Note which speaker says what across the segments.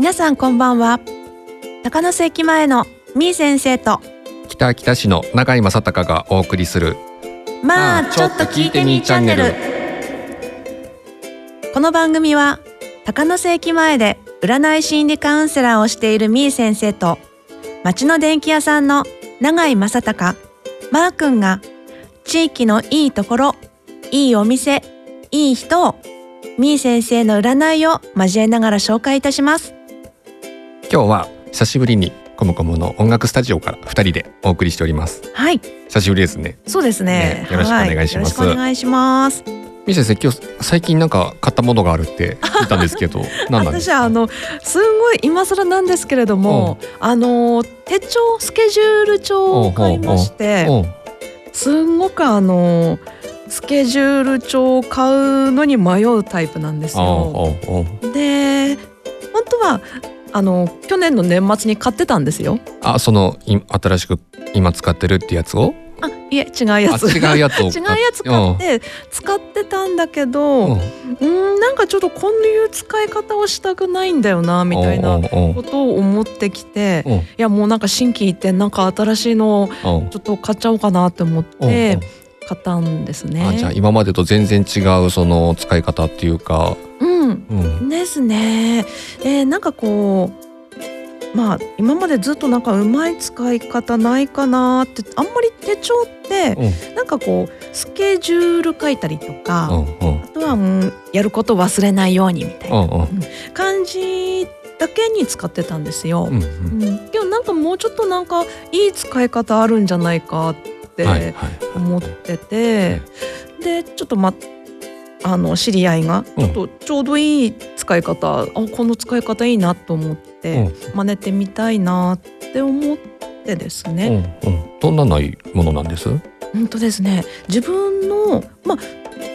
Speaker 1: 皆さんこんばんは。高野駅前のみー先生と
Speaker 2: 北北市の永井正隆がお送りする
Speaker 1: まあちょっと聞いてみーチャンネル。この番組は高野駅前で占い心理カウンセラーをしているみー先生と町の電気屋さんの永井正隆マー君が地域のいいところいいお店いい人をみー先生の占いを交えながら紹介いたします
Speaker 2: 今日は久しぶりにコムコムの音楽スタジオから二人でお送りしております。
Speaker 1: はい。
Speaker 2: 久しぶりですね。
Speaker 1: そうですね。
Speaker 2: ねよろしくお願いします。
Speaker 1: はよろしくお願いします。
Speaker 2: み先生今日最近なんか買ったものがあるって聞いたんですけど 何なんですか？
Speaker 1: 私はあのすんごい今更なんですけれどもあの手帳スケジュール帳を買いましてすんごくあのスケジュール帳を買うのに迷うタイプなんですよ。で本当はあの去年の年末に買ってたんですよ。
Speaker 2: あそのい新しく今使ってるってやつを？
Speaker 1: あいえ違うやつ。
Speaker 2: あ違うやつを
Speaker 1: 違うやつ買って使ってたんだけど、
Speaker 2: うん。
Speaker 1: うーんなんかちょっとこういう使い方をしたくないんだよなみたいなことを思ってきて、いやもうなんか新規一転なんか新しいのをちょっと買っちゃおうかなって思って買ったんですね。
Speaker 2: あじゃあ今までと全然違うその使い方っていうか、
Speaker 1: うん
Speaker 2: うん、
Speaker 1: ですね。えーなんかこうまあ今までずっとなんかうまい使い方ないかなってあんまり手帳って
Speaker 2: うん。
Speaker 1: なんかこうスケジュール書いたりとか、
Speaker 2: うんうん。
Speaker 1: あとは、うん、やること忘れないようにみたいな
Speaker 2: うんうん。
Speaker 1: 感じだけに使ってたんですよ。
Speaker 2: うん
Speaker 1: うん、今日なんかもうちょっとなんかいい使い方あるんじゃないかって
Speaker 2: はいはい。
Speaker 1: 思ってて、でちょっとまあの知り合いが
Speaker 2: うん。
Speaker 1: ちょっとちょうどいい使い方、あこの使い方いいなと思って、真似てみたいなって思ってです
Speaker 2: うん
Speaker 1: ね、
Speaker 2: うんうん。どんなないものなんです？
Speaker 1: 本当ですね自分のまあ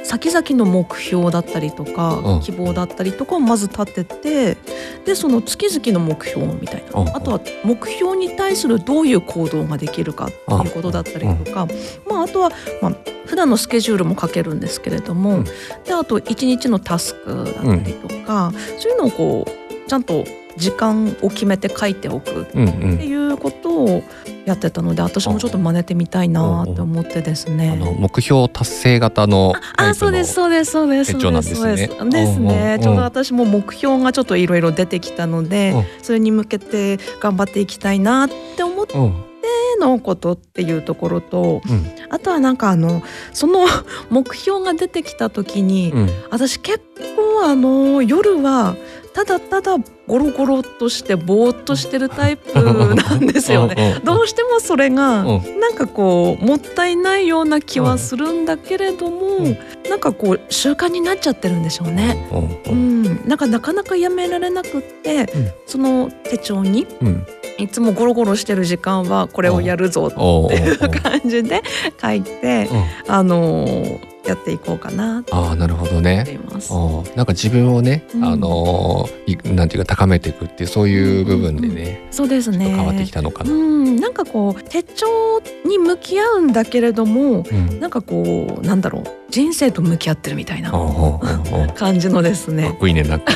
Speaker 1: 先々の目標だったりとか、
Speaker 2: うん。
Speaker 1: 希望だったりとかをまず立ててでその月々の目標みたいな、
Speaker 2: うん。
Speaker 1: あとは目標に対するどういう行動ができるかっていうことだったりとか、まあ、あとは、まあ普段のスケジュールも書けるんですけれども、
Speaker 2: うん。
Speaker 1: であと一日のタスクだったりとか、そういうのをこうちゃんと時間を決めて書いておくっ
Speaker 2: うんうん。
Speaker 1: ていうことをやってたので私もちょっと真似てみたいなって思ってですね。
Speaker 2: あの目標達成型のタイプの
Speaker 1: あ、そうです、そうです、そうです。
Speaker 2: 手帳なんですね
Speaker 1: そうですそうですです
Speaker 2: うんうんうん。
Speaker 1: ねちょうど私も目標がちょっといろいろ出てきたので、
Speaker 2: うん
Speaker 1: それに向けて頑張っていきたいなって思って
Speaker 2: うん
Speaker 1: のことっていうところと、
Speaker 2: うん
Speaker 1: あとはなんかあのその 目標が出てきた時に、
Speaker 2: うん
Speaker 1: 私結構あの夜はただただゴロゴロっとしてぼーっとしてるタイプなんですよね。
Speaker 2: ね
Speaker 1: どうしてもそれが、
Speaker 2: うん。
Speaker 1: なんかこうもったいないような気はするんだけれども、
Speaker 2: うん。
Speaker 1: なんかこう習慣になっちゃってるんでしょうね。
Speaker 2: うん。
Speaker 1: なんかなかなかやめられなくって、その手帳に
Speaker 2: うん。
Speaker 1: いつもゴロゴロしてる時間はこれをやるぞっていう感じで書いて、
Speaker 2: うん。
Speaker 1: あのーやっていこうかなと
Speaker 2: ああなるほどね。なんか自分をね、
Speaker 1: うん。
Speaker 2: あのなんていうか高めていくっていうそういう部分でね、
Speaker 1: そうですね。
Speaker 2: 変わってきたのかな。
Speaker 1: うん、なんかこう手帳に向き合うんだけれども、
Speaker 2: うん。
Speaker 1: なんかこうなんだろう。人生と向き合ってるみたいな感じのです
Speaker 2: かっ
Speaker 1: ね
Speaker 2: こいいねなんか。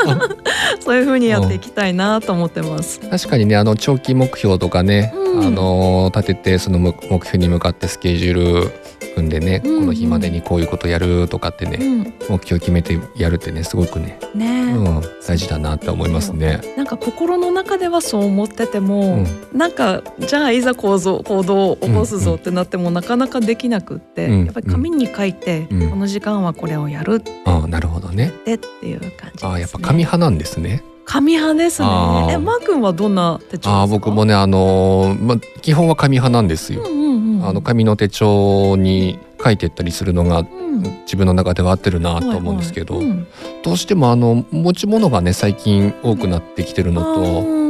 Speaker 1: そういう風にやっていきたいなと思ってます。
Speaker 2: 確かにねあの長期目標とかね、
Speaker 1: うん。
Speaker 2: あの立ててその目目標に向かってスケジュール組んでね、
Speaker 1: うんうん
Speaker 2: この日までにこういうことやるとかってね、
Speaker 1: うん、
Speaker 2: 目標決めてやるってねすごくね、
Speaker 1: ねえ、
Speaker 2: うん、大事だなって思いますね。
Speaker 1: なんか心の中ではそう思ってて
Speaker 2: う
Speaker 1: も、
Speaker 2: ん
Speaker 1: なんかじゃあいざ行動行動を起こすぞってなってもなかなかできなくって、
Speaker 2: うん
Speaker 1: やっぱり紙に書いて、
Speaker 2: うん
Speaker 1: この時間はこれをやる
Speaker 2: ああなるほどね。
Speaker 1: ってっていう感じです、ね。
Speaker 2: ああやっぱ紙派なんですね。
Speaker 1: 紙派ですね。え、マー君はどんな手帳。
Speaker 2: ああ僕もねあのーまあ基本は紙派なんですよ。
Speaker 1: うんうんうん。
Speaker 2: あの紙の手帳に書いてったりするのが
Speaker 1: うん、
Speaker 2: 自分の中では合ってるなと思うんですけど、
Speaker 1: はいはい。うん
Speaker 2: どうしてもあの持ち物がね最近多くなってきてるのと、
Speaker 1: うんうん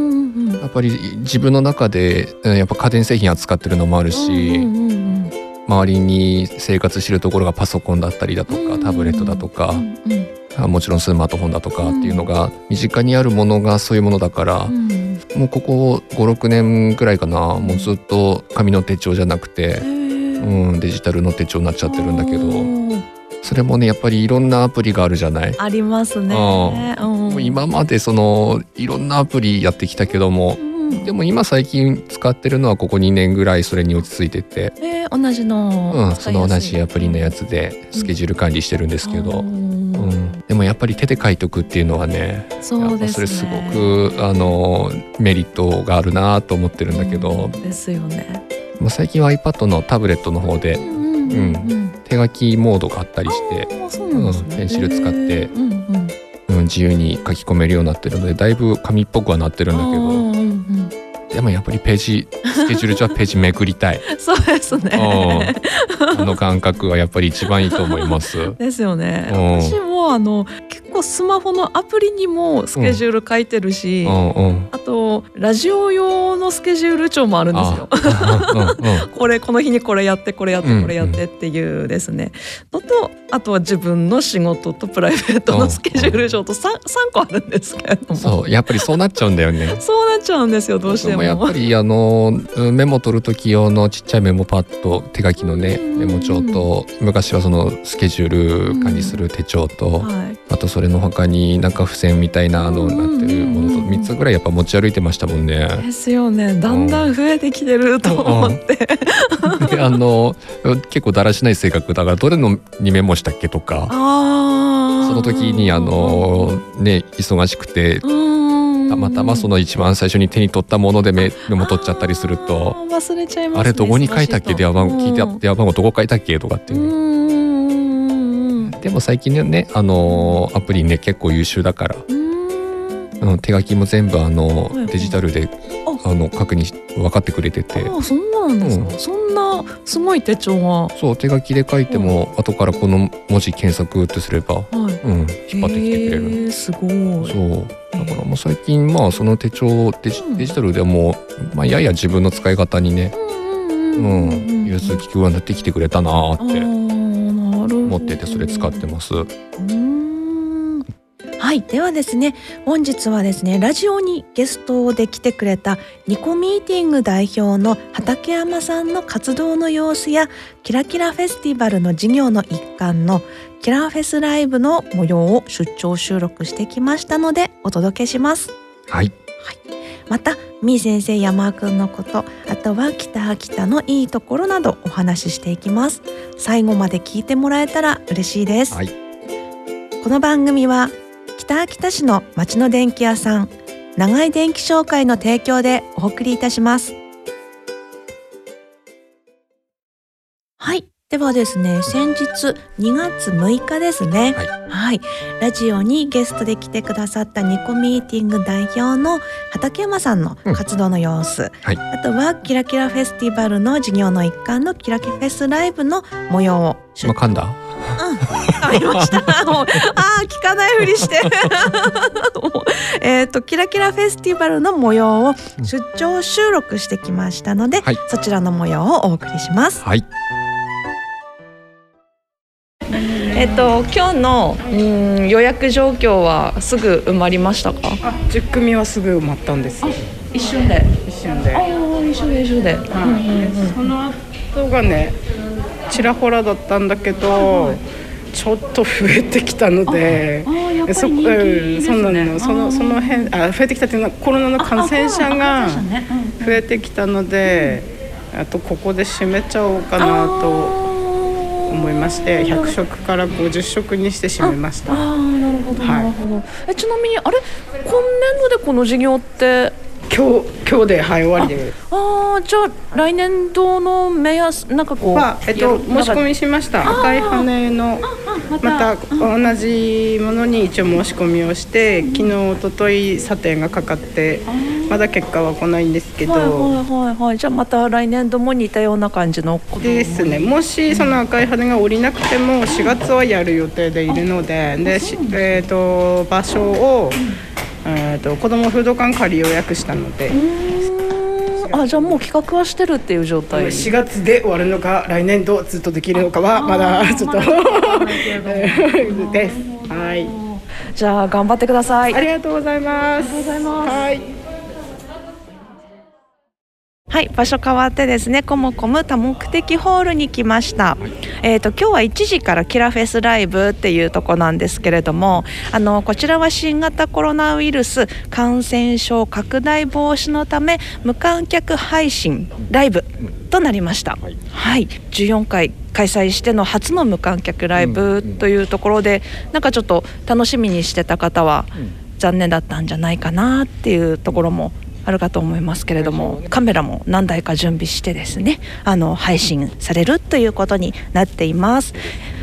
Speaker 2: やっぱり自分の中でうんやっぱ家電製品扱ってるのもあるし、
Speaker 1: うんうんうん
Speaker 2: 周りに生活してるところがパソコンだったりだとか、タブレットだとか
Speaker 1: う、んうん。
Speaker 2: あもちろんスマートフォンだとかっていうのが身近にあるものがそういうものだから、
Speaker 1: うん。
Speaker 2: もうここ56年くらいかなもうずっと紙の手帳じゃなくて、うん、デジタルの手帳になっちゃってるんだけど、それもねやっぱりいろんなアプリがあるじゃない？
Speaker 1: ありますね。
Speaker 2: う
Speaker 1: うん。
Speaker 2: 今までそのいろんなアプリやってきたけども
Speaker 1: うん
Speaker 2: でも今最近使ってるのはここ2年ぐらいそれに落ち着いてて、
Speaker 1: えー同じの、
Speaker 2: うん、その同じアプリのや
Speaker 1: つ
Speaker 2: つでスケジュール管理してるんですけど、
Speaker 1: う
Speaker 2: うん。ん、でもやっぱり手で書いとくっていうのはね
Speaker 1: そうですね。
Speaker 2: それすごくあのメリットがあるなと思ってるんだけど、
Speaker 1: うんですよね。
Speaker 2: まあ最近は iPad のタブレットの方で
Speaker 1: うん
Speaker 2: 手書きモードがあったりして、
Speaker 1: うなん
Speaker 2: ペンシル使って
Speaker 1: うん
Speaker 2: 自由に書き込めるようになってるのでだいぶ紙っぽくはなってるんだけどでもやっぱりページスケジュール上はページめくりたい
Speaker 1: そうですね。
Speaker 2: あの感覚はやっぱり一番いいと思います。
Speaker 1: ですよね。
Speaker 2: うん
Speaker 1: 私もあの結構スマホのアプリにもスケジュール書いてるし、
Speaker 2: うんうん
Speaker 1: あとラジオ用のスケジュール帳もあるんですよ。これこの日にこれやってこれやっ
Speaker 2: うん
Speaker 1: てこれやってっていうですね、のとあとは自分の仕事とプライベートのスケジュール帳と 3, 三個あるんですけれども
Speaker 2: そうやっぱりそうなっちゃうんだよね。
Speaker 1: そうなっちゃうんですよどうしても。
Speaker 2: やっぱりあのうんメモ取る時用のちっちゃいメモパッド手書きのね
Speaker 1: うん。
Speaker 2: メモ帳と昔はそのスケジュール管理する手帳と
Speaker 1: はい、
Speaker 2: あとそれの他になんか付箋みたいなのになってるものと
Speaker 1: うん
Speaker 2: 3つぐらいやっぱ持ち歩いてましたもんね。
Speaker 1: ですよね。だんだん増えてきてると思って、
Speaker 2: であの結構だらしない性格だからどれのにメモしたっけとかその時にあのね忙しくて
Speaker 1: うん
Speaker 2: たまたまその一番最初に手に取ったものでメメモ取っちゃったりすると
Speaker 1: 忘れちゃいます、ね、
Speaker 2: あれどこに書いたっけ？電話番号聞いて
Speaker 1: うん。
Speaker 2: 電話番号どこ書いたっけ？とかっていう。ね。
Speaker 1: うん
Speaker 2: でも最近ねあのアプリね結構優秀だから。
Speaker 1: うん。
Speaker 2: あの手書きも全部あの
Speaker 1: はい
Speaker 2: デジタルで
Speaker 1: あ。
Speaker 2: あの確認し分かってくれてて。
Speaker 1: ああそんななんですか、
Speaker 2: うん。
Speaker 1: そんなすごい手帳が。
Speaker 2: そう手書きで書いても後からこの文字検索ってすれば、
Speaker 1: はい。
Speaker 2: うん、引っ張ってきてくれる。
Speaker 1: すごい。
Speaker 2: そうだからもう最近まあその手帳デジ
Speaker 1: うん。
Speaker 2: デジタルでも、まあ、やや自分の使い方にね、
Speaker 1: うん
Speaker 2: うん、融通きくようになってきてくれたなーって
Speaker 1: 思
Speaker 2: 思っててそれ使ってます。
Speaker 1: はい。ではですね本日はですねラジオにゲストで来てくれたニコミーティング代表の畠山さんの活動の様子やキラキラフェスティバルの事業の一環のキラフェスライブの模様を出張収録してきましたのでお届けします。
Speaker 2: はい、
Speaker 1: またみー先生山くんのことあとは北秋田のいいところなどお話ししていきます。最後まで聞いてもらえたら嬉しいです、
Speaker 2: はい。
Speaker 1: この番組は北秋田市の町の電気屋さん長井電気商会の提供でお送りいたします。はいではですね先日2月6日ですね。
Speaker 2: はい。
Speaker 1: はい、ラジオにゲストで来てくださったニコミーティング代表の畠山さんの活動の様子、
Speaker 2: はい。
Speaker 1: あとはキラキラフェスティバルの事業の一環のキラキフェスライブの模様を出
Speaker 2: まあ、噛んだ？
Speaker 1: うん、ありました。もうああ聞かないふりして。えっとキラキラフェスティバルの模様を出張収録してきましたので、
Speaker 2: はい
Speaker 1: そちらの模様をお送りします。
Speaker 2: はい
Speaker 1: えっと今日のうん予約状況はすぐ埋まりましたか？
Speaker 3: あ、10組はすぐ埋まったんです。
Speaker 1: 一瞬で。
Speaker 3: 一瞬で。
Speaker 1: あ
Speaker 3: はい
Speaker 1: あ一緒で一緒で。
Speaker 3: でその後がね、ちらほらだったんだけど、ちょっと増えてきたので。
Speaker 1: ああやっぱ
Speaker 3: そ。うん、そうなのそのその辺あ増えてきたっていうのはコロナの感染者が増えてきたので、あとここで締めちゃおうかなと思いまして100食から50食にして締めました。
Speaker 1: ああなるほど
Speaker 3: はい
Speaker 1: なるほど。えちなみにあれ？今年度でこの事業って
Speaker 3: 今日今日ではい終わりで。
Speaker 1: ああじゃあ来年度の目安なんかこう、
Speaker 3: は、えっと、申し込みしました。赤い羽のまた同じものに一応申し込みをして昨日一昨日査定がかかってまだ結果は来ないんですけど、
Speaker 1: はいはいはいはい。じゃあまた来年度も似たような感じの
Speaker 3: ですね。もしその赤い羽が降りなくても4月はやる予定でいるのでで、しえー、と場所を、えー、と子どもフード館仮予約したので
Speaker 1: あじゃあもう企画はしてるっていう状態
Speaker 3: 4月で終わるのか来年度ずっとできるのかはまだちょっとです。はい
Speaker 1: じゃあ頑張ってください
Speaker 3: ありがとうございます。
Speaker 1: ありがとうございます
Speaker 3: はい。
Speaker 1: はい、場所変わってですね、コムコム多目的ホールに来ました。えっ、と今日は1時からキラフェスライブっていうとこなんですけれども、あのこちらは新型コロナウイルス感染症拡大防止のため無観客配信ライブとなりました。
Speaker 2: はい
Speaker 1: はい、14回開催しての初の無観客ライブというところで、なんかちょっと楽しみにしてた方は残念だったんじゃないかなっていうところもあるかと思いますけれどもカメラも何台か準備してですねあの配信されるということになっています。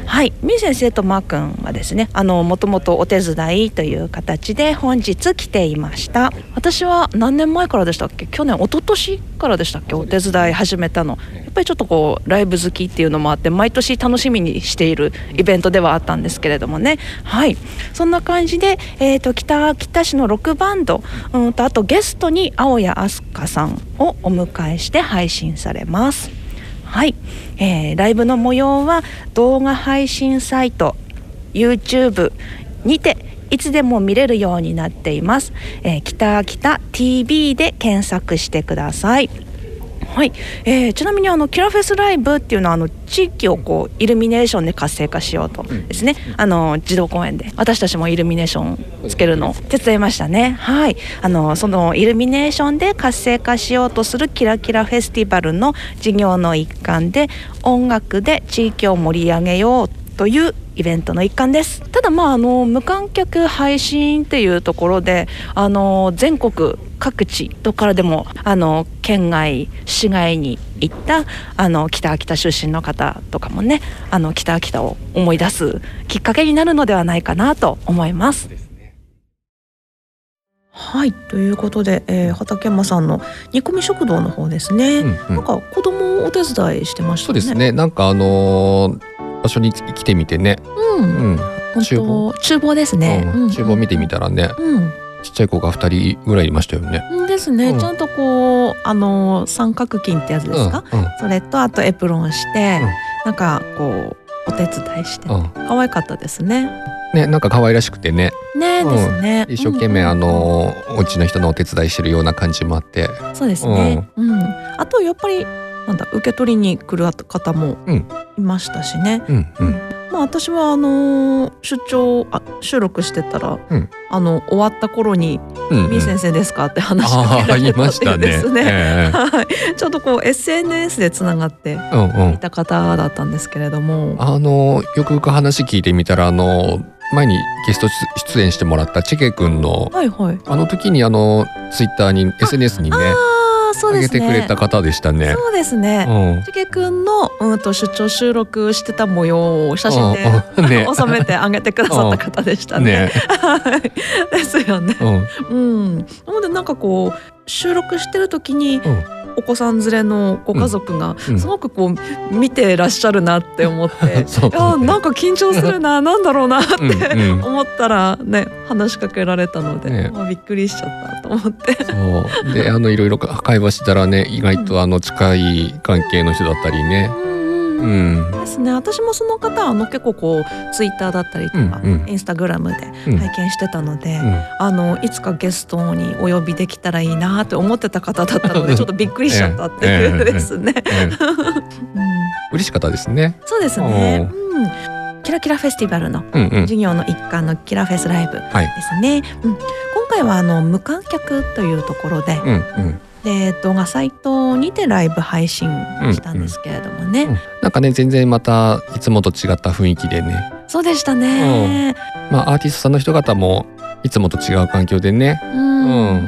Speaker 1: はい、みー先生とマー君はですねあのもともとお手伝いという形で本日来ていました。私は何年前からでしたっけ？去年一昨年からでしたっけ？お手伝い始めたの。やっぱりちょっとこうライブ好きっていうのもあって毎年楽しみにしているイベントではあったんですけれどもね。はい。そんな感じで、えー、と北秋田市のロックバンドうんとあとゲストに青谷飛鳥さんをお迎えして配信されます。はい、えーライブの模様は動画配信サイト YouTube にていつでも見れるようになっています。えー、北秋田 TV で検索してください。はい、えーちなみにあのキラフェスライブっていうのはあの地域をこうイルミネーションで活性化しようとですね、あの児童公園で。私たちもイルミネーションつけるのを手伝いましたね。はい、あのそのイルミネーションで活性化しようとするキラキラフェスティバルの事業の一環で音楽で地域を盛り上げようというイベントの一環です。ただまああの無観客配信っていうところであの全国各地どこからでもあの県外市外に行ったあの北秋田出身の方とかもねあの北秋田を思い出すきっかけになるのではないかなと思います。はいということで、えー、畠山さんの煮込み食堂の方ですね、
Speaker 2: うんうん。
Speaker 1: なんか子供をお手伝いしてましたね。
Speaker 2: そうですね。なんかあのー場所に来てみてね、
Speaker 1: うん、
Speaker 2: うん。
Speaker 1: 本
Speaker 2: 厨房？
Speaker 1: 当厨房ですね。
Speaker 2: うん。厨房見てみたらね。
Speaker 1: うん、
Speaker 2: ちっちゃい子が2人ぐらいいましたよね。
Speaker 1: うん、ですね、
Speaker 2: うん。
Speaker 1: ちゃんとこうあの三角巾ってやつですか、
Speaker 2: うん
Speaker 1: それとあとエプロンして、
Speaker 2: うん。
Speaker 1: なんかこうお手伝いして、
Speaker 2: うん。
Speaker 1: 可愛かったですね。
Speaker 2: ねなんか可愛らしくてね。
Speaker 1: ね
Speaker 2: うん。
Speaker 1: ですね。
Speaker 2: 一生懸命あのーお家の人のお手伝いしてるような感じもあって。
Speaker 1: うん、そうですね。うん、あとやっぱりなんだ受け取りに来る方も
Speaker 2: うん
Speaker 1: いましたしね。
Speaker 2: うんうん
Speaker 1: まあ私はあのー出張あ収録してたら、
Speaker 2: うん
Speaker 1: あの終わった頃に
Speaker 2: うんうん「
Speaker 1: みー先生ですか?」って話しかけられ
Speaker 2: た
Speaker 1: たっていうで
Speaker 2: ね
Speaker 1: す。ね。
Speaker 2: ええ
Speaker 1: はい、ちょっとこう SNS でつながって
Speaker 2: うんうん
Speaker 1: いた方だったんですけれども、
Speaker 2: あのよくよく話聞いてみたらあの前にゲスト出演してもらったチェケ君の
Speaker 1: はいはい。
Speaker 2: あの時にあのツイッターに SNS にね
Speaker 1: そう
Speaker 2: 上げ
Speaker 1: ですね。
Speaker 2: てくれた方でしたね。
Speaker 1: そうですね。ちけくんのうんと出張収録してた模様を写真で
Speaker 2: ね
Speaker 1: 収めてあげてくださった方でしたね。
Speaker 2: ね、
Speaker 1: はい。ですよね。
Speaker 2: うん
Speaker 1: うん。なのでなんかこう収録してる時に
Speaker 2: うん
Speaker 1: お子さん連れのご家族が
Speaker 2: うん
Speaker 1: すごくこう見てらっしゃるなって思って、いやなんか緊張するな なんだろうなって思ったらね話しかけられたので、
Speaker 2: ね。
Speaker 1: まあびっくりしちゃったと思って。
Speaker 2: そう。であのいろいろ会話してたらね意外とあの近い関係の人だったりね。
Speaker 1: うん
Speaker 2: う
Speaker 1: うん
Speaker 2: ん
Speaker 1: ですね。私もその方あの結構こうツイッターだったりとか、
Speaker 2: うんうん。
Speaker 1: インスタグラムで
Speaker 2: うん。
Speaker 1: 拝見してたので、
Speaker 2: うん。
Speaker 1: あのいつかゲストにお呼びできたらいいなって思ってた方だったので ちょっとびっくりしちゃったっていうですね。
Speaker 2: 嬉しかったですね。
Speaker 1: そうですね。うん、キラキラフェスティバルの
Speaker 2: うんうん。
Speaker 1: 授業の一環のキラフェスライブで
Speaker 2: はい。
Speaker 1: すね。うん、今回はあの無観客というところで、
Speaker 2: うんうん
Speaker 1: で動画サイトにてライブ配信したんですけれどもね。
Speaker 2: うんなんかね全然またいつもと違った雰囲気でね。
Speaker 1: そうでしたね。
Speaker 2: まあアーティストさんの人方もいつもと違う環境でね。
Speaker 1: うんうんう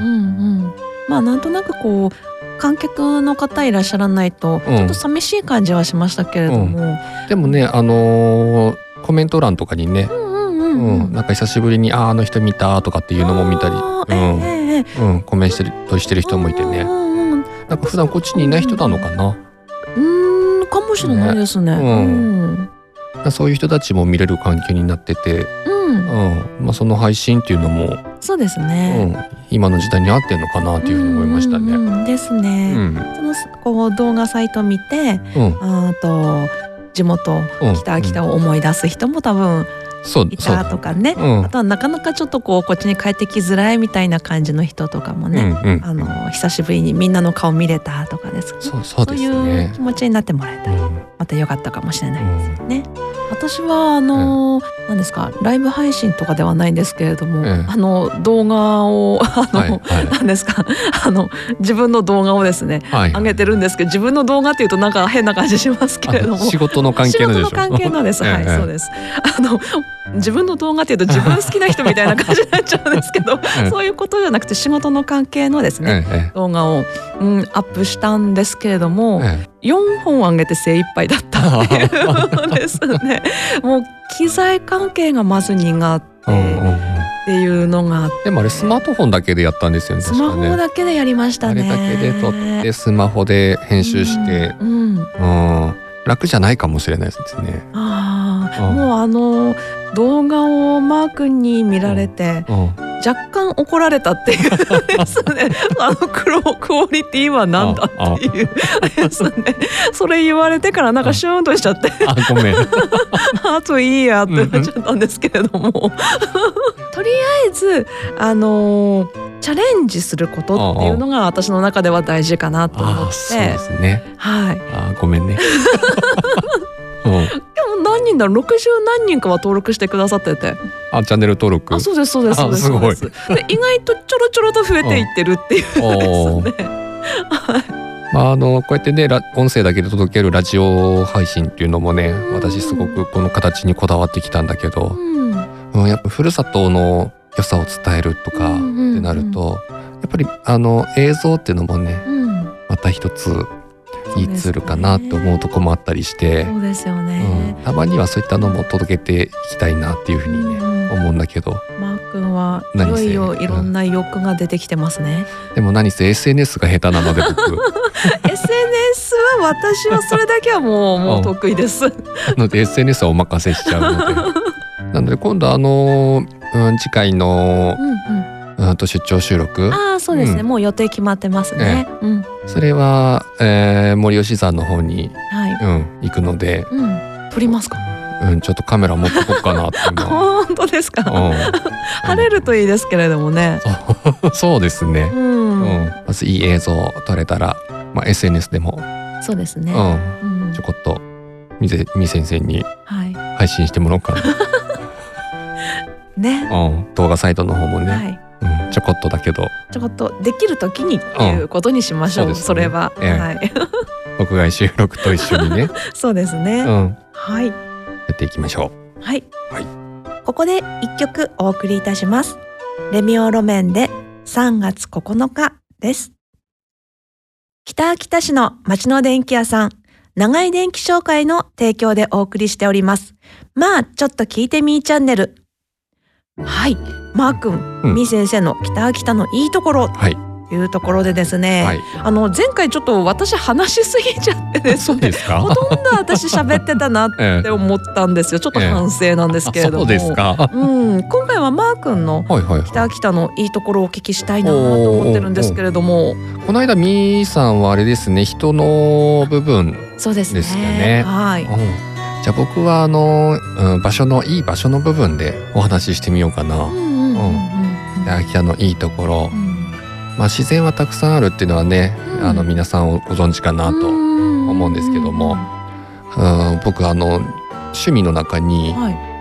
Speaker 1: ん。まあなんとなくこう観客の方いらっしゃらないと
Speaker 2: うん
Speaker 1: ちょっと寂しい感じはしましたけれども。
Speaker 2: でもねあのーコメント欄とかにね、
Speaker 1: うんうんうん
Speaker 2: う
Speaker 1: うん
Speaker 2: ん、なんか久しぶりにあーあの人見たとかっていうのも見たり、
Speaker 1: あー
Speaker 2: うん
Speaker 1: ええええ
Speaker 2: うん、コメントしてる人もいてね。
Speaker 1: うんうんうん
Speaker 2: なんか普段こっちにいない人なのかな、
Speaker 1: うーんかもしれないですね。
Speaker 2: ね。
Speaker 1: うん。
Speaker 2: そういう人たちも見れる環境になってて、
Speaker 1: うん。
Speaker 2: うん。まあ、その配信っていうのも、
Speaker 1: そうです
Speaker 2: う
Speaker 1: ね。
Speaker 2: ん、今の時代に合ってんのかなっていうふうに思いましたね。
Speaker 1: うんうんうん。です
Speaker 2: う
Speaker 1: ね。
Speaker 2: ん。
Speaker 1: そのこう動画サイト見て、
Speaker 2: うん。
Speaker 1: あーと地元
Speaker 2: うん。
Speaker 1: 北秋田を思い出す人も多分い
Speaker 2: そうそう
Speaker 1: たとかね、
Speaker 2: うん。
Speaker 1: あとはなかなかちょっとこうこっちに帰ってきづらいみたいな感じの人とかもね、
Speaker 2: うんうん
Speaker 1: あの久しぶりにみんなの顔見れたとかです。
Speaker 2: そうそうです
Speaker 1: いう
Speaker 2: ね
Speaker 1: 気持ちになってもらえたら。
Speaker 2: うん
Speaker 1: また良かったかもしれないですよね。私はあの、何ですかライブ配信とかではないんですけれども、
Speaker 2: ええ
Speaker 1: あの動画を あの、
Speaker 2: はいはい。
Speaker 1: 何ですか あの自分の動画をですね
Speaker 2: はい。
Speaker 1: 上げてるんですけど自分の動画っていうとなんか変な感じしますけれども。
Speaker 2: あ仕事の関係のでしょ。
Speaker 1: 仕事の関係のです。はい、
Speaker 2: ええ。
Speaker 1: そうです。あの自分の動画っていうと自分好きな人みたいな感じになっちゃうんですけど、
Speaker 2: ええ
Speaker 1: そういうことじゃなくて仕事の関係のですね、
Speaker 2: ええ。
Speaker 1: 動画を、うん、アップしたんですけれども、
Speaker 2: ええ
Speaker 1: 4本上げて精一杯だった。っていうですね。もう機材関係がまず苦手っていうのがあって、
Speaker 2: でもあれスマートフォンだけでやったんですよね
Speaker 1: スマホだけでやりましたね。
Speaker 2: あれだけで撮ってスマホで編集して、
Speaker 1: うん、うん。
Speaker 2: うん、楽じゃないかもしれないですね。
Speaker 1: ああ、
Speaker 2: うん。
Speaker 1: もうあの動画をマー君に見られて、
Speaker 2: うん、
Speaker 1: 若干怒られたっていうですね。あのクロクオリティはなんだっていうですね。それ言われてからなんかシューンとしちゃって。
Speaker 2: あごめん。
Speaker 1: あといいやってなっちゃったんですけれども。とりあえずあのチャレンジすることっていうのが私の中では大事かなと思っ
Speaker 2: あそう
Speaker 1: て
Speaker 2: ですね。
Speaker 1: はい。
Speaker 2: あごめんね。うん、
Speaker 1: でも何人だろう？60何人かは登録してくださってて。
Speaker 2: あチャンネル登録？
Speaker 1: あそうですそうですそうです
Speaker 2: あす。
Speaker 1: で意外とちょろちょろと増えていってるっていうですね。
Speaker 2: まああのこうやってねラ音声だけで届けるラジオ配信っていうのもね
Speaker 1: うん
Speaker 2: 私すごくこの形にこだわってきたんだけど、
Speaker 1: うん。
Speaker 2: うん、やっぱふるさとの良さを伝えるとかってなると、やっぱりあの映像っていうのもね
Speaker 1: うん。
Speaker 2: また一ついいツールかなって思うとこもあったりして、
Speaker 1: そうですよ
Speaker 2: うん。
Speaker 1: ね、、
Speaker 2: たまにはそういったのも届けていきたいなっていうふうにね、
Speaker 1: うん
Speaker 2: 思うんだけど。
Speaker 1: マー君はいよいよいろんな欲が出てきてますね、
Speaker 2: でも何せ SNS が下手なので僕。
Speaker 1: SNS は私はそれだけはもう もう得意です。
Speaker 2: なので SNS はお任せしちゃうので。なので今度あの、うん、次回の
Speaker 1: うん
Speaker 2: うんと出張収録。
Speaker 1: うんああそうですね、
Speaker 2: うん。
Speaker 1: もう予定決まってますね、うん。
Speaker 2: それは、えー森吉山の方に、
Speaker 1: はい。
Speaker 2: うん、行くので、
Speaker 1: うん。撮りますか？
Speaker 2: うん、ちょっとカメラ持ってこっかなって今、
Speaker 1: 本当ですか、
Speaker 2: うん、
Speaker 1: 晴れるといいですけれどもね。
Speaker 2: そうですね。
Speaker 1: う、
Speaker 2: うん。ん、まずいい映像撮れたら、まあ、SNS でも、
Speaker 1: そうですね、
Speaker 2: うん、
Speaker 1: うん。
Speaker 2: ちょこっとみぜみ先生に
Speaker 1: はい。
Speaker 2: 配信してもらおうか
Speaker 1: ね。
Speaker 2: な、うん、動画サイトの方もね、
Speaker 1: はい
Speaker 2: うん、ちょこっとだけど。
Speaker 1: ちょこっとできる時にっていうことにしましょう、
Speaker 2: うん。そうね
Speaker 1: それは、
Speaker 2: ええ。
Speaker 1: はい。
Speaker 2: 録画収録と一緒にね、
Speaker 1: そうですね、
Speaker 2: うん、
Speaker 1: はい。
Speaker 2: やっていきましょ
Speaker 1: はい、
Speaker 2: はい。
Speaker 1: ここで一曲お送りいたします。レミオロメンで3月9日です。北秋田市の町の電気屋さん長井電気商会の提供でお送りしております。まあちょっと聞いてみーチャンネルはい。マー君、
Speaker 2: うん。
Speaker 1: みー先生の北秋田のいいところ
Speaker 2: う。はい、
Speaker 1: というところでですね、
Speaker 2: はい、
Speaker 1: あの前回ちょっと私話しすぎちゃってです
Speaker 2: そう
Speaker 1: ね
Speaker 2: ですか？
Speaker 1: ほとんど私喋ってたなっ
Speaker 2: ええ。
Speaker 1: て思ったんですよ。ちょっと反省なんですけれども、
Speaker 2: あそうですか？
Speaker 1: うん、今回はマー君の。北秋田のいいところをお聞きしたいなと思ってるんですけれども。
Speaker 2: この間みーさんはあれですね人の部分、
Speaker 1: そうです
Speaker 2: よね。
Speaker 1: はい。
Speaker 2: うんじゃあ僕はあの、うん、場所のいい場所の部分でお話ししてみようかな。
Speaker 1: うんうんうんうん
Speaker 2: で秋田のいいところ。
Speaker 1: う、ん。
Speaker 2: まあ自然はたくさんあるっていうのはね、
Speaker 1: うん。
Speaker 2: あの皆さんをご存知かなと、
Speaker 1: うん
Speaker 2: 思うんですけども。うん、僕あの趣味の中に
Speaker 1: はい。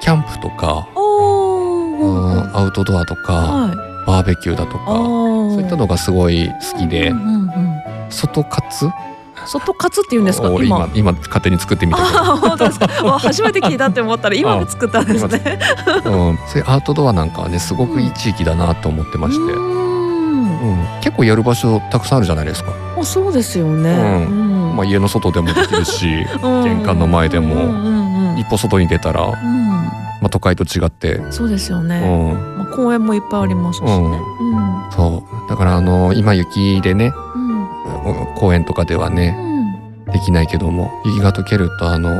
Speaker 2: キャンプとか、
Speaker 1: おー
Speaker 2: うん、アウトドアとか、
Speaker 1: はい。
Speaker 2: バーベキューだとか
Speaker 1: そ
Speaker 2: そういったのがすごい好きで、外活
Speaker 1: 外活っていうんですか？
Speaker 2: を
Speaker 1: 今。
Speaker 2: 今今勝手に作ってみた
Speaker 1: あ本当ですか？わ初めて聞いたって思ったら今も作ったんですね。
Speaker 2: うん、そういうアウトドアなんかはねすごくいい地域だなと思ってまして、
Speaker 1: う
Speaker 2: うん。
Speaker 1: ん
Speaker 2: 結構やる場所たくさんあるじゃないですか、
Speaker 1: あそうですよね。
Speaker 2: うん。
Speaker 1: うん。
Speaker 2: まあ、家の外でもできるし
Speaker 1: うん。
Speaker 2: 玄関の前でも。
Speaker 1: うんうんうん
Speaker 2: 一歩外に出たら、ま
Speaker 1: うん。
Speaker 2: あ、都会と違って、
Speaker 1: そうですよ
Speaker 2: う
Speaker 1: ね、
Speaker 2: ん、
Speaker 1: まあ、公園もいっぱいありますしね。うん。
Speaker 2: そう。だからあの今雪でね
Speaker 1: うん。
Speaker 2: 公園とかでは
Speaker 1: う
Speaker 2: ね
Speaker 1: ん。
Speaker 2: できないけども雪が溶けるとあの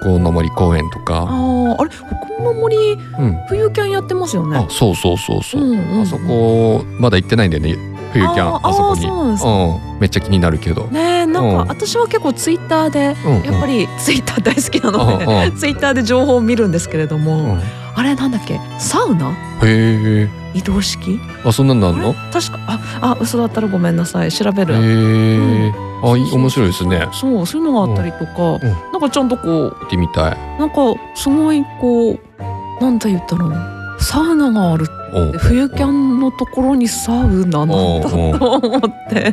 Speaker 2: 北欧の森公園と
Speaker 1: あ
Speaker 2: か、
Speaker 1: あ、あれ、北の森、
Speaker 2: うん、
Speaker 1: 冬キャンやってますよね。
Speaker 2: あそうそうそうそう、
Speaker 1: うんうんうん。
Speaker 2: あそこまだ行ってないんでね冬キャン
Speaker 1: あ
Speaker 2: そこに。
Speaker 1: うなん
Speaker 2: めっちゃ気になるけど、
Speaker 1: ねえなん
Speaker 2: うん。
Speaker 1: か私は結構ツイッターでやっぱりツイッター大好きなので、ツイッターで情報を見るんですけれども、あれなんだっけ？サウナ？
Speaker 2: え。
Speaker 1: 移動式？
Speaker 2: あそんなんなんの？
Speaker 1: 確かああ嘘だったらごめんなさい。調べ
Speaker 2: へ
Speaker 1: る、
Speaker 2: えあ面白いですね。
Speaker 1: そうそういうのがあったりとか、
Speaker 2: うん。
Speaker 1: なんかちゃんとこう
Speaker 2: 行ってみたい。
Speaker 1: なんかすごいこうなんて言ったらサウナがある
Speaker 2: お
Speaker 1: って冬キャンのところにサウナなんだと思って。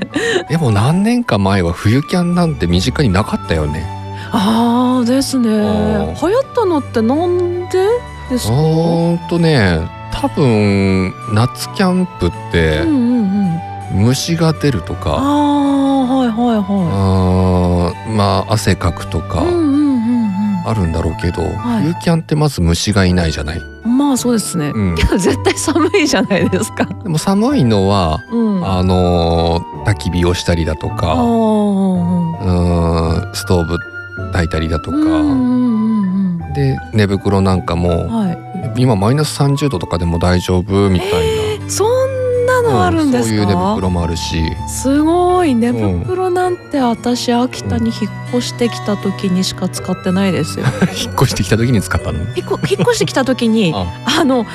Speaker 2: でも何年か前は冬キャンなんて身近になかったよね。
Speaker 1: ああですね。流
Speaker 2: ん。
Speaker 1: 行ったのってなんでですか？
Speaker 2: うーんとね多分夏キャンプって
Speaker 1: うんうんうん。
Speaker 2: 虫が出ると
Speaker 1: あ
Speaker 2: か、
Speaker 1: あはいはいは
Speaker 2: あーまあ汗かくとか
Speaker 1: いうんうんうん。
Speaker 2: あるんだろうけど、
Speaker 1: はい。
Speaker 2: 冬キャンってまず虫がいないじゃない、
Speaker 1: うんまあそうですね、
Speaker 2: うん。
Speaker 1: けど絶対寒いじゃないですか。
Speaker 2: でも寒いのは
Speaker 1: うん。あ
Speaker 2: あのー焚き火をしたりだと
Speaker 1: あ
Speaker 2: かうーんストーブ焚いたりだとか、で寝袋なんかも
Speaker 1: はい。
Speaker 2: 今マイナス30度とかでも大丈夫みたいな、
Speaker 1: そんなのあるんですか、
Speaker 2: そういう寝袋もあるし。
Speaker 1: すごい。寝袋なんて私秋田に引っ越してきた時にしか使ってないですよ。
Speaker 2: 引っ越してきた時に使ったの？
Speaker 1: 引っこ引っ越してきた時に
Speaker 2: あ
Speaker 1: あ。の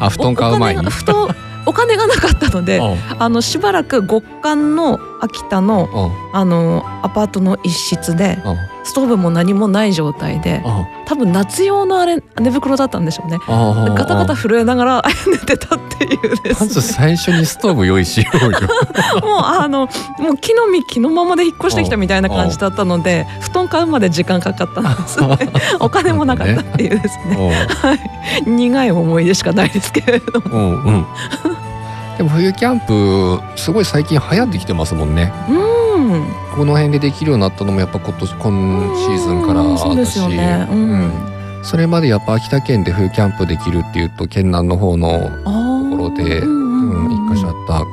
Speaker 2: あ布団買う前に。
Speaker 1: おお金が布団 お金がなかったのであのしばらく極寒の秋田の
Speaker 2: うん
Speaker 1: あのアパートの一室で
Speaker 2: うん
Speaker 1: ストーブも何もない状態で
Speaker 2: あ
Speaker 1: 多分夏用のあれ寝袋だったんでしょうね。
Speaker 2: あ
Speaker 1: ガタガタ震えながら寝てたっていうで
Speaker 2: ますず
Speaker 1: ね。
Speaker 2: 最初にストーブ用意しようよ。
Speaker 1: もうあのもう木の実木のままで引っ越してきたみたいな感じだったので布団買うまで時間かかったんですね。お金もなかったっていうですね。はい。苦い思い出しかないですけれども。
Speaker 2: でも冬キャンプすごい最近流行ってきてますもんね。
Speaker 1: うん
Speaker 2: この辺でできるようになったのもやっぱ今年今シーズンからだし
Speaker 1: そうん、
Speaker 2: うん。それまでやっぱ秋田県で冬キャンプできるっていうと県南の方の、ところで一箇所あった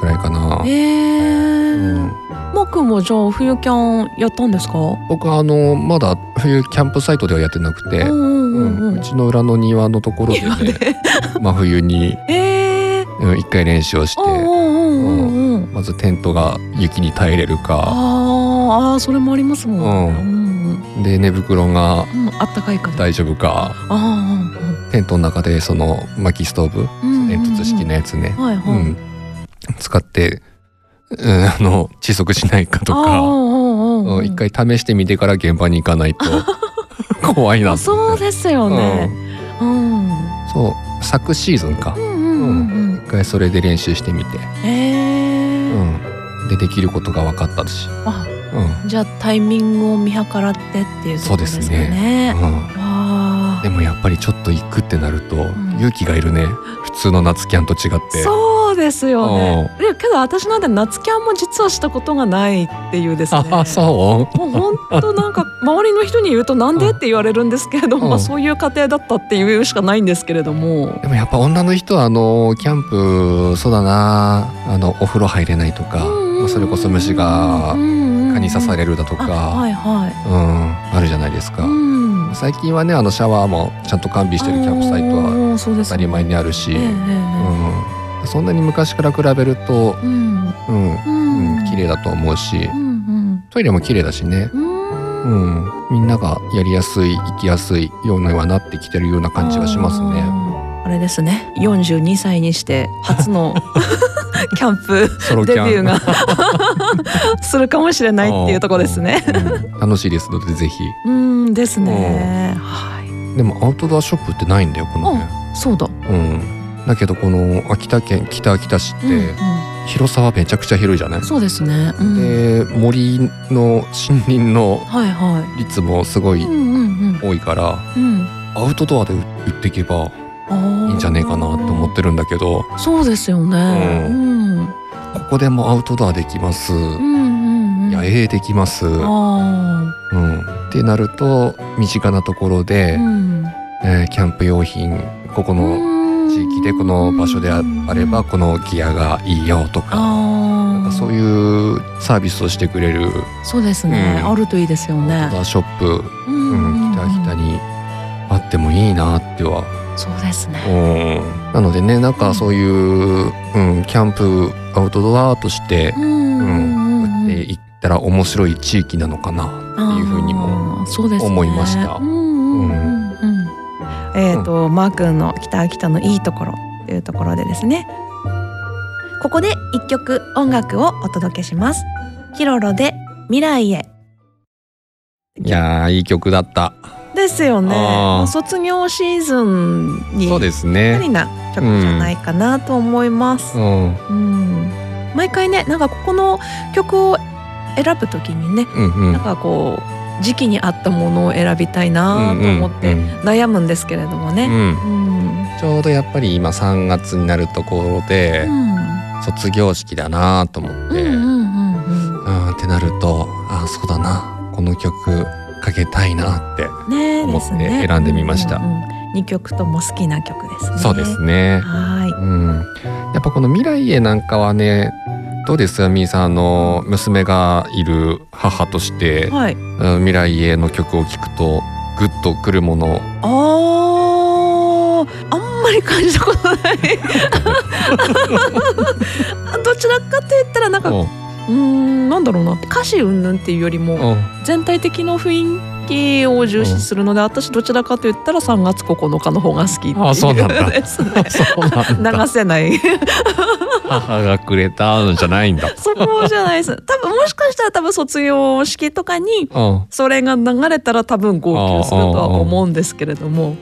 Speaker 2: くらいかな、
Speaker 1: えー。
Speaker 2: うん。
Speaker 1: マー君もじゃあ冬キャンやったんですか？
Speaker 2: 僕はあのまだ冬キャンプサイトではやってなくて、
Speaker 1: う
Speaker 2: ちの裏の庭のところで
Speaker 1: 今
Speaker 2: ね
Speaker 1: で。
Speaker 2: 真冬に 一回練習をしてまずテントが雪に耐えれるか。
Speaker 1: あーあーそれもありますもん。
Speaker 2: う
Speaker 1: うん
Speaker 2: で寝袋が
Speaker 1: うんうんあったかいかな
Speaker 2: 大丈夫か。
Speaker 1: あ
Speaker 2: テントの中でその薪ストーブ
Speaker 1: あうんうんうん。
Speaker 2: 煙突式のやつね、
Speaker 1: はいはい。
Speaker 2: うん、使って、うん、あの窒息しないかとか、
Speaker 1: うんうん
Speaker 2: うん一回試してみてから現場に行かないと。怖いな。
Speaker 1: あそうですよね。うん。
Speaker 2: うん。そう昨シーズンか。
Speaker 1: うんうんうん
Speaker 2: 一回それで練習してみて、
Speaker 1: うんえー。
Speaker 2: うん、でできることが分かったし、
Speaker 1: あ
Speaker 2: うん。
Speaker 1: じゃあタイミングを見計らってっていうところですか
Speaker 2: そうです
Speaker 1: ね。
Speaker 2: うん、
Speaker 1: わ
Speaker 2: でもやっぱりちょっと行くってなると
Speaker 1: ん。
Speaker 2: 勇気がいるね。普通の夏キャンと違って。
Speaker 1: そうですよね。でけど私なんて夏キャンも実はしたことがないっていうですね。
Speaker 2: あそ
Speaker 1: もう本当なんか周りの人に言うとなんでって言われるんですけれども、
Speaker 2: うん。
Speaker 1: まあそういう家庭だったっていうしかないんですけれども。
Speaker 2: う。でもやっぱ女の人はあのキャンプそうだな。あのお風呂入れないとか、まあそれこそ虫が蚊に刺されるだとか、
Speaker 1: あはいはい。
Speaker 2: うん、あるじゃないですか、
Speaker 1: うん。
Speaker 2: 最近はねあのシャワーもちゃんと完備してるキャンプサイトは
Speaker 1: は当
Speaker 2: 当たり前にあるし、うん、そんなに昔から比べると、
Speaker 1: うん。
Speaker 2: うん。
Speaker 1: うん。
Speaker 2: うん、綺麗だと思うし。
Speaker 1: うん
Speaker 2: トイレも綺麗だしね、
Speaker 1: うん。
Speaker 2: みんながやりやすい行きやすいようにはなってきてるような感じはしますね。
Speaker 1: あれですね。42歳にして初のキャンプデビューが するかもしれないっていうところですね。
Speaker 2: うん楽しいですのでぜひ。
Speaker 1: うんですね。はい。
Speaker 2: でもアウトドアショップってないんだよこの辺。
Speaker 1: そうだ。
Speaker 2: うん。だけどこの秋田県北秋田市って、
Speaker 1: うんうん
Speaker 2: 広さはめちゃくちゃ広いじゃない？
Speaker 1: そうですね。うん
Speaker 2: で森の森林の率もすご
Speaker 1: い。
Speaker 2: 多いから。アウトドアで売っていけばいいんじゃねえかなって思ってるんだけど
Speaker 1: そうですよね。
Speaker 2: う
Speaker 1: うん。
Speaker 2: ここでもアウトドアできます、
Speaker 1: うんうんうん。
Speaker 2: 野営できます、うん、
Speaker 1: あ
Speaker 2: ってなると身近なところで、
Speaker 1: あ。うん。
Speaker 2: えーキャンプ用品ここの地域でこの場所でああればこのギアがいいよとかなん。かそういうサービスをしてくれる
Speaker 1: そうですね。
Speaker 2: うん
Speaker 1: あるといいですよ
Speaker 2: アウ
Speaker 1: ね
Speaker 2: ト。ドアショップ、
Speaker 1: う
Speaker 2: うん、北北にあってもいいなっては
Speaker 1: そうですね。
Speaker 2: うん。なのでねなんかそういう、うん、キャンプアウトドアとして
Speaker 1: うんうんうん
Speaker 2: で行ったら面白い地域なのかなっていうふうにも思いました。
Speaker 1: うんうんうんうん。えっ、と、マー君の北秋田のいいところというところでですね。ここで一曲音楽をお届けします。キロロで未来へ。
Speaker 2: いやーいい曲だった
Speaker 1: ですよね。卒業シーズンに
Speaker 2: そうです
Speaker 1: ぴった
Speaker 2: ね
Speaker 1: りな曲じゃないかなと思います。
Speaker 2: う、ん。
Speaker 1: うん。毎回ねなんかここの曲を選ぶときにね
Speaker 2: うんうん。
Speaker 1: なんかこう時期に合ったものを選びたいなと思って悩むんですけれどもね。
Speaker 2: ちょうどやっぱり今3月になるところで卒業式だなと思って、
Speaker 1: うんうんうんうん
Speaker 2: うん。ってなるとあそうだな。この曲かけたいなって、
Speaker 1: ね
Speaker 2: 思って選んでみました
Speaker 1: 二曲とも好きな曲ですね。
Speaker 2: そうですね。
Speaker 1: は
Speaker 2: うん、やっぱこの未来へなんかはねどうです？みーさんあの娘がいる母として
Speaker 1: い。、はい。
Speaker 2: うん未来への曲を聴くとグッとくるもの
Speaker 1: ああ、あんまり感じたことない。どちらかと言ったらなんかう
Speaker 2: うん
Speaker 1: なんだろうな。歌詞云々っていうよりも
Speaker 2: うん。
Speaker 1: 全体的な雰囲気を重視するので私どちらかと言ったら3月9日の方が好きっていう
Speaker 2: あそうなんだ。
Speaker 1: ですね。
Speaker 2: そうなんだ。
Speaker 1: 流せない。
Speaker 2: 母がくれたのじゃないんだ。
Speaker 1: そこじゃないです。多分もしかしたら多分卒業式とかに
Speaker 2: うん。
Speaker 1: それが流れたら多分号泣するとは思うんですけれども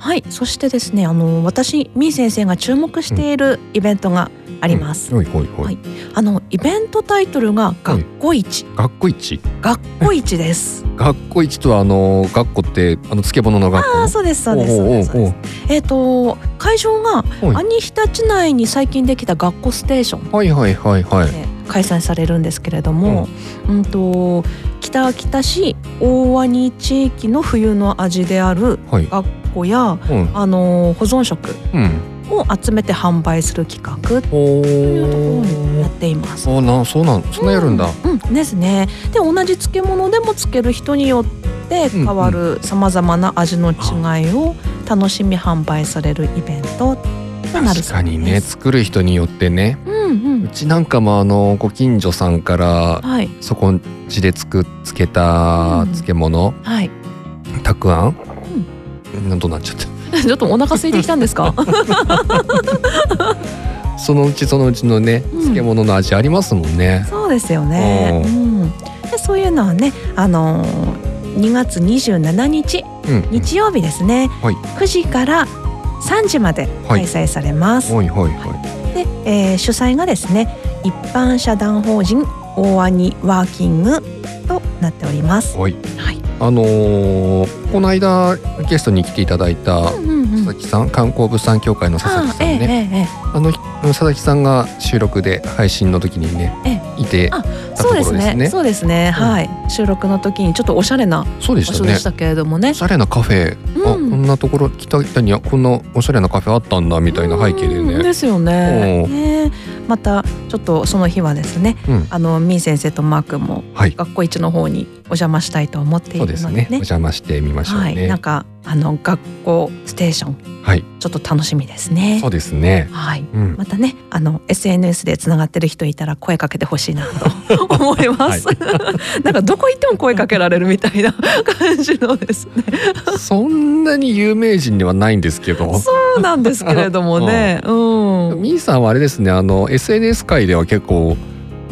Speaker 1: はいそしてですねあの私みー先生が注目しているイベントがあります、
Speaker 2: ほいほいほい。
Speaker 1: はい。あのイベントタイトルが学校一、
Speaker 2: 学校一？
Speaker 1: 学校一です。
Speaker 2: 学校一とはあの学校ってあの漬物の学校？
Speaker 1: ああそうですそうですそうですえっ、と会場が兄日立内に最近できた学校ステーション
Speaker 2: はいはいはいはい。
Speaker 1: で開催されるんですけれども、うん、と北秋田市大鰐地域の冬の味である
Speaker 2: はい。
Speaker 1: 学校や
Speaker 2: うん
Speaker 1: あの保存食
Speaker 2: うん。
Speaker 1: を集めて販売する企画と
Speaker 2: お
Speaker 1: いうところにやっ
Speaker 2: お。
Speaker 1: ています。
Speaker 2: そうなんそうなんそんなやるんだ。
Speaker 1: うん、うんですね。で同じ漬物でも漬ける人によって変わるさまざまな味の違いを楽しみ販売されるイベントとなる
Speaker 2: 確
Speaker 1: そうで
Speaker 2: かにね
Speaker 1: す。
Speaker 2: 作る人によってね。
Speaker 1: うんうん
Speaker 2: うちなんかもあのご近所さんから
Speaker 1: はい
Speaker 2: そこんちで作っつけた漬物、
Speaker 1: はい。
Speaker 2: たくあん、うん、どうなっちゃった。
Speaker 1: ちょっとお腹空いてきたんですか？
Speaker 2: そのうちそのうちのね
Speaker 1: うん
Speaker 2: 漬物の味ありますもんね。
Speaker 1: そうですよね。
Speaker 2: う
Speaker 1: うん、でそういうのはね、あのー、2月27日
Speaker 2: うん。
Speaker 1: 日曜日ですね、
Speaker 2: はい
Speaker 1: 9時から3時まで
Speaker 2: はい
Speaker 1: 開催されます。
Speaker 2: はいはいは
Speaker 1: で、えー主催がですね一般社団法人大兄ワーキングとなっております。
Speaker 2: い。はい。
Speaker 1: はい。
Speaker 2: あのーこの間ゲストに来ていただいた佐々木さん、観光物産協会の佐々木さんね。あの佐々木さんが収録で配信の時にね
Speaker 1: え
Speaker 2: いて
Speaker 1: そうですね。
Speaker 2: ろですね。
Speaker 1: そうですね。はい。収録の時にちょっとおしゃれな
Speaker 2: そうでしたね
Speaker 1: 場所でし。たけれどもね
Speaker 2: お。しゃれなカフェ、あこ
Speaker 1: うん
Speaker 2: んなところ北北にはこんなおしゃれなカフェあったんだみたいな背景でね。
Speaker 1: うんですよね。またちょっとその日はですね、
Speaker 2: うん
Speaker 1: あのみー先生とマー君も
Speaker 2: はい。
Speaker 1: 学校一の方にお邪魔したいと思ってい
Speaker 2: そうですね。
Speaker 1: るのでね。
Speaker 2: お邪魔してみましょう
Speaker 1: はい、
Speaker 2: ね。
Speaker 1: なんかあの学校ステーション
Speaker 2: はい。
Speaker 1: ちょっと楽しみですね
Speaker 2: そ。うですね。
Speaker 1: はい。
Speaker 2: うん。
Speaker 1: またねあの SNS でつながってる人いたら声かけてほしいなと 思います。なんかどこ行っても声かけられるみたいな感じのですね。
Speaker 2: そんなに有名人ではないんですけど。
Speaker 1: そうなんですけれどもね。うん。
Speaker 2: みーさんはあれですね。あの SNS 界では結構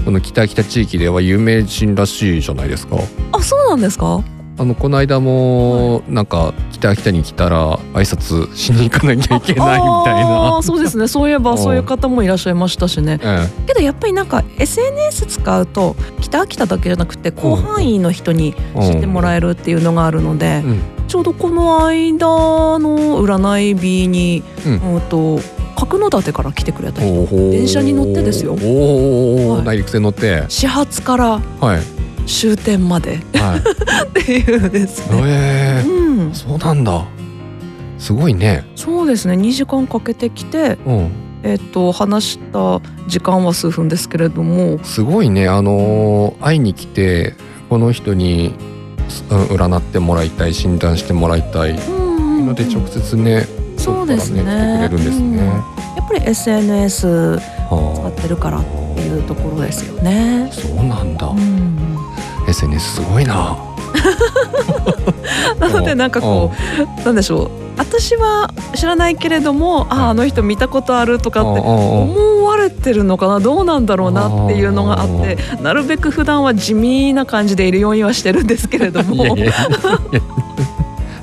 Speaker 2: この北北地域では有名人らしいじゃないですか。
Speaker 1: あそうなんですか？
Speaker 2: あのこの間もなんか北北に来たら挨拶しに行かなきゃいけないみたい
Speaker 1: あ
Speaker 2: な
Speaker 1: ー。そうですね。そういえばそういう方もいらっしゃいましたしね。
Speaker 2: え
Speaker 1: けどやっぱりなんか SNS 使うと北秋田だけじゃなくて広範囲の人に
Speaker 2: え
Speaker 1: 知ってもらえるっていうのがあるので、
Speaker 2: うん
Speaker 1: ちょうどこの間の占い日に、
Speaker 2: う
Speaker 1: うんん、と角館から来てくれた人電車に乗ってですよはい
Speaker 2: 内陸線乗って。
Speaker 1: 始発から
Speaker 2: はい。
Speaker 1: 終点まで
Speaker 2: はい。
Speaker 1: っていうですね。
Speaker 2: ええ
Speaker 1: うん、
Speaker 2: そうなんだ。すごいね。
Speaker 1: そうですね2時間かけてきて、
Speaker 2: うん。
Speaker 1: えっと話した時間は数分ですけれども
Speaker 2: すごいね。あのー会いに来てこの人にうん占ってもらいたい診断してもらいたい
Speaker 1: うん
Speaker 2: ので直接ね
Speaker 1: そ
Speaker 2: こからね
Speaker 1: ですね
Speaker 2: 来てくれるんですね。
Speaker 1: やっぱり SNS 使
Speaker 2: は
Speaker 1: ってるからっていうところですよね
Speaker 2: あ、。そうなんだ
Speaker 1: う。ん、
Speaker 2: SNS すごいな。
Speaker 1: なのでなんかこうなんでしょう私は知らないけれどもああの人見たことあるとかって思われてるのかな？どうなんだろうなっていうのがあってなるべく普段は地味な感じでいるようにはしてるんですけれど
Speaker 2: うん。いや
Speaker 1: も
Speaker 2: いやいや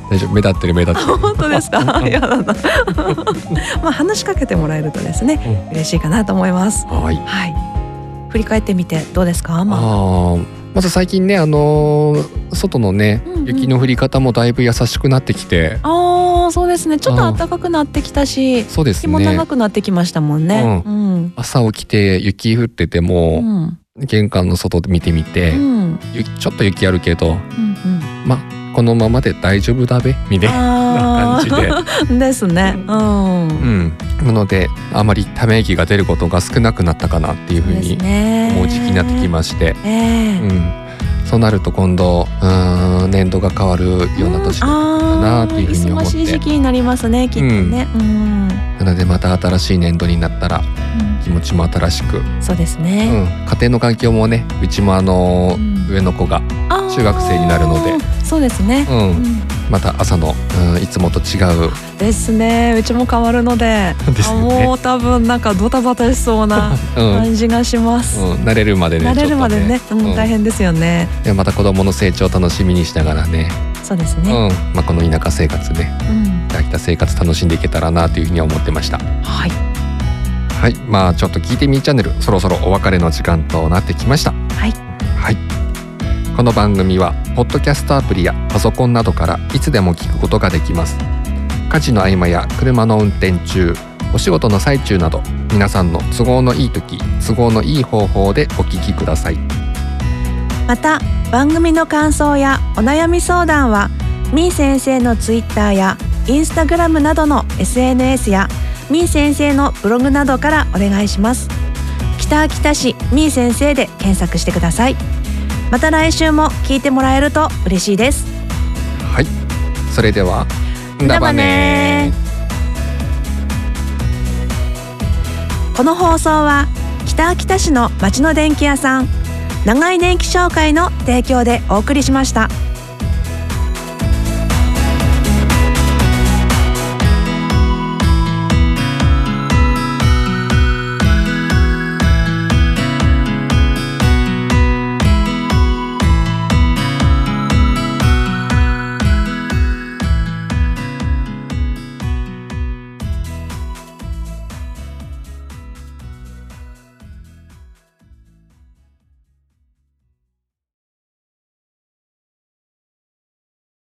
Speaker 2: 大丈夫？目立ってる目立ってる。
Speaker 1: 本当ですか？やだ。な まあ話しかけてもらえるとですね嬉しいかなと思います。
Speaker 2: はい。
Speaker 1: はい。振り返ってみてどうですか？まあ。
Speaker 2: ああまず最近ねあのー外のね
Speaker 1: うんうん。
Speaker 2: 雪の降り方もだいぶ優しくなってきて、
Speaker 1: あーそうですね。ちょっと暖かくなってきたし
Speaker 2: そうです
Speaker 1: 日も長
Speaker 2: ね
Speaker 1: くなってきましたもんね。うん。
Speaker 2: 朝起きて雪降ってて
Speaker 1: う
Speaker 2: も、
Speaker 1: ん。
Speaker 2: 玄関の外で見てみて、
Speaker 1: うん。
Speaker 2: 雪ちょっと雪あるけど
Speaker 1: うん。
Speaker 2: まあこのままで大丈夫だべ？みたいな
Speaker 1: あ
Speaker 2: 感じで、
Speaker 1: ー。ですね。うん。
Speaker 2: うん、なのであまりため息が出ることが少なくなったかなっていうふうに
Speaker 1: ね。
Speaker 2: 思う時期になってきまして、
Speaker 1: ええ。
Speaker 2: うん、そうなると今度うーん年度が変わるような年だ
Speaker 1: か
Speaker 2: なというふうに思って。
Speaker 1: 忙しい時期になりますねきっとね。うん、
Speaker 2: なのでまた新しい年度になったら気持ちも新しく、
Speaker 1: そうです
Speaker 2: うん、
Speaker 1: ね、
Speaker 2: 家庭の環境もねうちもあの
Speaker 1: うん。
Speaker 2: 上の子が、中学生になるので
Speaker 1: そうですね、
Speaker 2: うん。
Speaker 1: うん。
Speaker 2: また朝の、うん、いつもと違う。
Speaker 1: ですね。うちも変わるので
Speaker 2: ですね。
Speaker 1: もう多分なんかドタバタしそうな
Speaker 2: うん、うん、
Speaker 1: 感じがします、
Speaker 2: 慣れるまでね
Speaker 1: 慣れるまでね。
Speaker 2: ちょっと
Speaker 1: うん、大変ですよね。
Speaker 2: でまた子供の成長を楽しみにしながらね。
Speaker 1: そうですね、
Speaker 2: うん。まあ、この田舎生活ね
Speaker 1: うん。
Speaker 2: 秋田生活楽しんでいけたらなというふうに思ってました。
Speaker 1: はい。
Speaker 2: はい。まあちょっと聞いてみーチャンネルそろそろお別れの時間となってきました。
Speaker 1: はい
Speaker 2: はいこの番組はポッドキャストアプリやパソコンなどからいつでも聞くことができます。家事の合間や車の運転中お仕事の最中など皆さんの都合のいい時都合のいい方法でお聞きください。
Speaker 1: また番組の感想やお悩み相談はみー先生のツイッターやインスタグラムなどの SNS やみー先生のブログなどからお願いします。北秋田市みー先生で検索してください。また来週も聞いてもらえると嬉しいです。
Speaker 2: はい。それでは
Speaker 1: だばねこの放送は北秋田市の町の電気屋さん長井電気商会の提供でお送りしました。